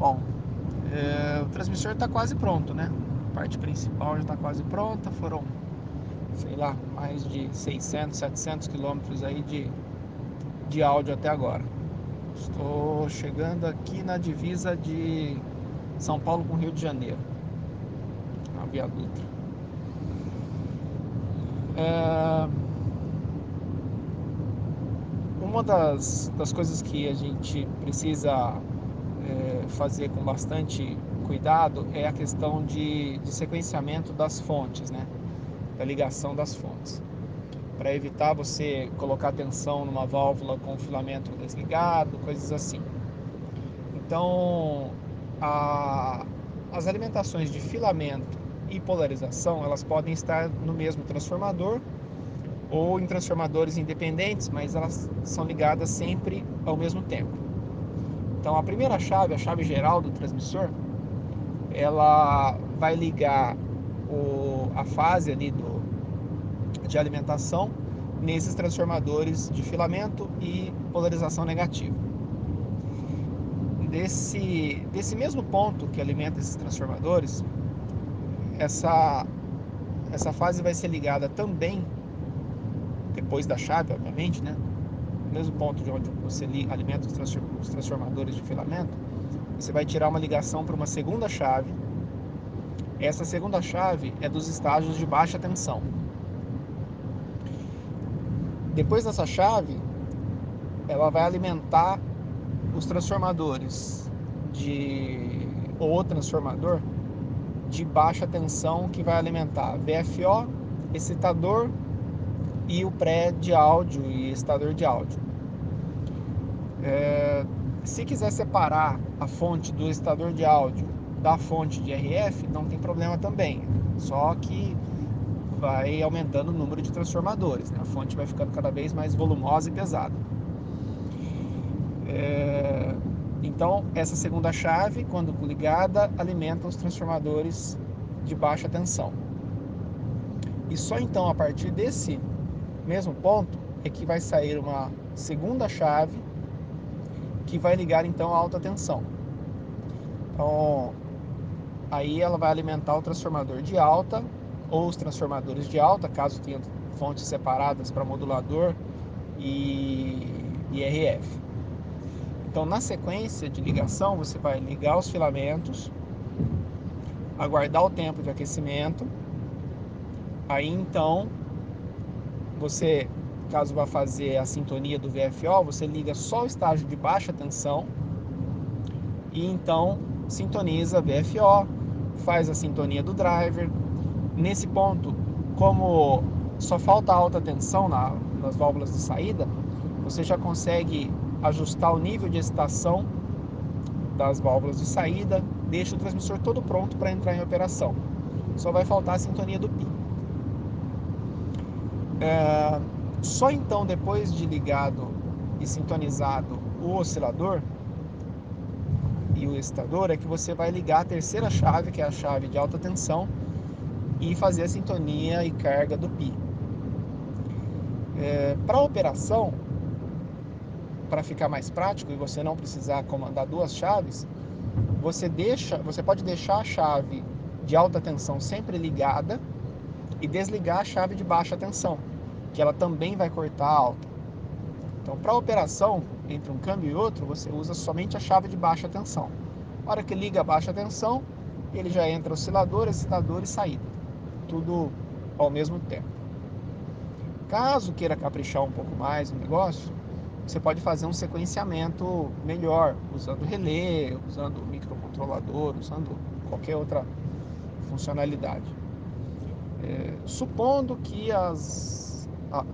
Bom, é, o transmissor está quase pronto, né? A parte principal já está quase pronta. Foram, sei lá, mais de 600, 700 quilômetros aí de, de áudio até agora. Estou chegando aqui na divisa de São Paulo com Rio de Janeiro, na Via Dutra. É... Uma das, das coisas que a gente precisa fazer com bastante cuidado é a questão de, de sequenciamento das fontes, né? da ligação das fontes para evitar você colocar tensão numa válvula com o filamento desligado, coisas assim. Então, a, as alimentações de filamento e polarização, elas podem estar no mesmo transformador ou em transformadores independentes, mas elas são ligadas sempre ao mesmo tempo. Então, a primeira chave, a chave geral do transmissor, ela vai ligar o, a fase ali do, de alimentação nesses transformadores de filamento e polarização negativa. Desse, desse mesmo ponto que alimenta esses transformadores, essa, essa fase vai ser ligada também, depois da chave, obviamente, né? Mesmo ponto de onde você alimenta os transformadores de filamento, você vai tirar uma ligação para uma segunda chave. Essa segunda chave é dos estágios de baixa tensão. Depois dessa chave, ela vai alimentar os transformadores de ou transformador de baixa tensão que vai alimentar VFO, excitador e o pré de áudio e excitador de áudio. É, se quiser separar a fonte do excitador de áudio da fonte de RF, não tem problema também. Só que vai aumentando o número de transformadores, né? a fonte vai ficando cada vez mais volumosa e pesada. É... Então, essa segunda chave, quando ligada, alimenta os transformadores de baixa tensão. E só então, a partir desse mesmo ponto, é que vai sair uma segunda chave que vai ligar então a alta tensão. Então, aí ela vai alimentar o transformador de alta ou os transformadores de alta, caso tenha fontes separadas para modulador e IRF. Então, na sequência de ligação, você vai ligar os filamentos, aguardar o tempo de aquecimento. Aí então, você, caso vá fazer a sintonia do VFO, você liga só o estágio de baixa tensão e então sintoniza VFO, faz a sintonia do driver, Nesse ponto, como só falta alta tensão na, nas válvulas de saída, você já consegue ajustar o nível de excitação das válvulas de saída, deixa o transmissor todo pronto para entrar em operação. Só vai faltar a sintonia do PI. É, só então, depois de ligado e sintonizado o oscilador e o excitador, é que você vai ligar a terceira chave, que é a chave de alta tensão, e fazer a sintonia e carga do pi. É, para a operação, para ficar mais prático e você não precisar comandar duas chaves, você deixa, você pode deixar a chave de alta tensão sempre ligada e desligar a chave de baixa tensão, que ela também vai cortar a alta. Então, para a operação entre um câmbio e outro, você usa somente a chave de baixa tensão. Na hora que liga a baixa tensão, ele já entra oscilador, excitador e saída tudo ao mesmo tempo. Caso queira caprichar um pouco mais no negócio, você pode fazer um sequenciamento melhor, usando relé, usando microcontrolador, usando qualquer outra funcionalidade. É, supondo que as, a,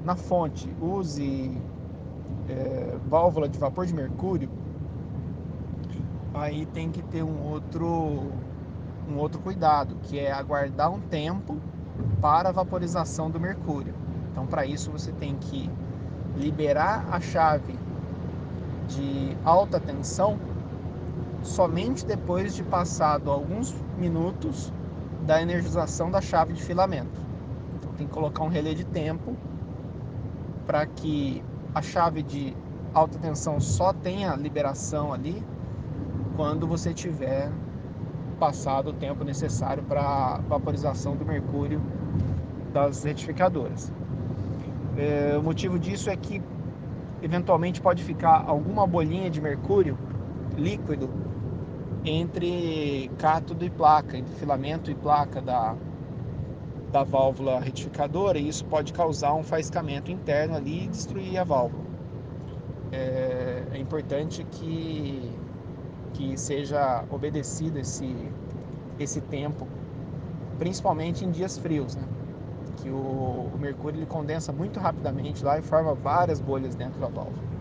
na fonte use é, válvula de vapor de mercúrio, aí tem que ter um outro um outro cuidado, que é aguardar um tempo para a vaporização do mercúrio. Então, para isso, você tem que liberar a chave de alta tensão somente depois de passado alguns minutos da energização da chave de filamento. Então, tem que colocar um relé de tempo para que a chave de alta tensão só tenha liberação ali quando você tiver passado o tempo necessário para vaporização do mercúrio das retificadoras. É, o motivo disso é que eventualmente pode ficar alguma bolinha de mercúrio líquido entre cátodo e placa, entre filamento e placa da, da válvula retificadora, e isso pode causar um faiscamento interno ali e destruir a válvula. É, é importante que, que seja obedecido esse, esse tempo, principalmente em dias frios, né? que o, o mercúrio ele condensa muito rapidamente lá e forma várias bolhas dentro da válvula.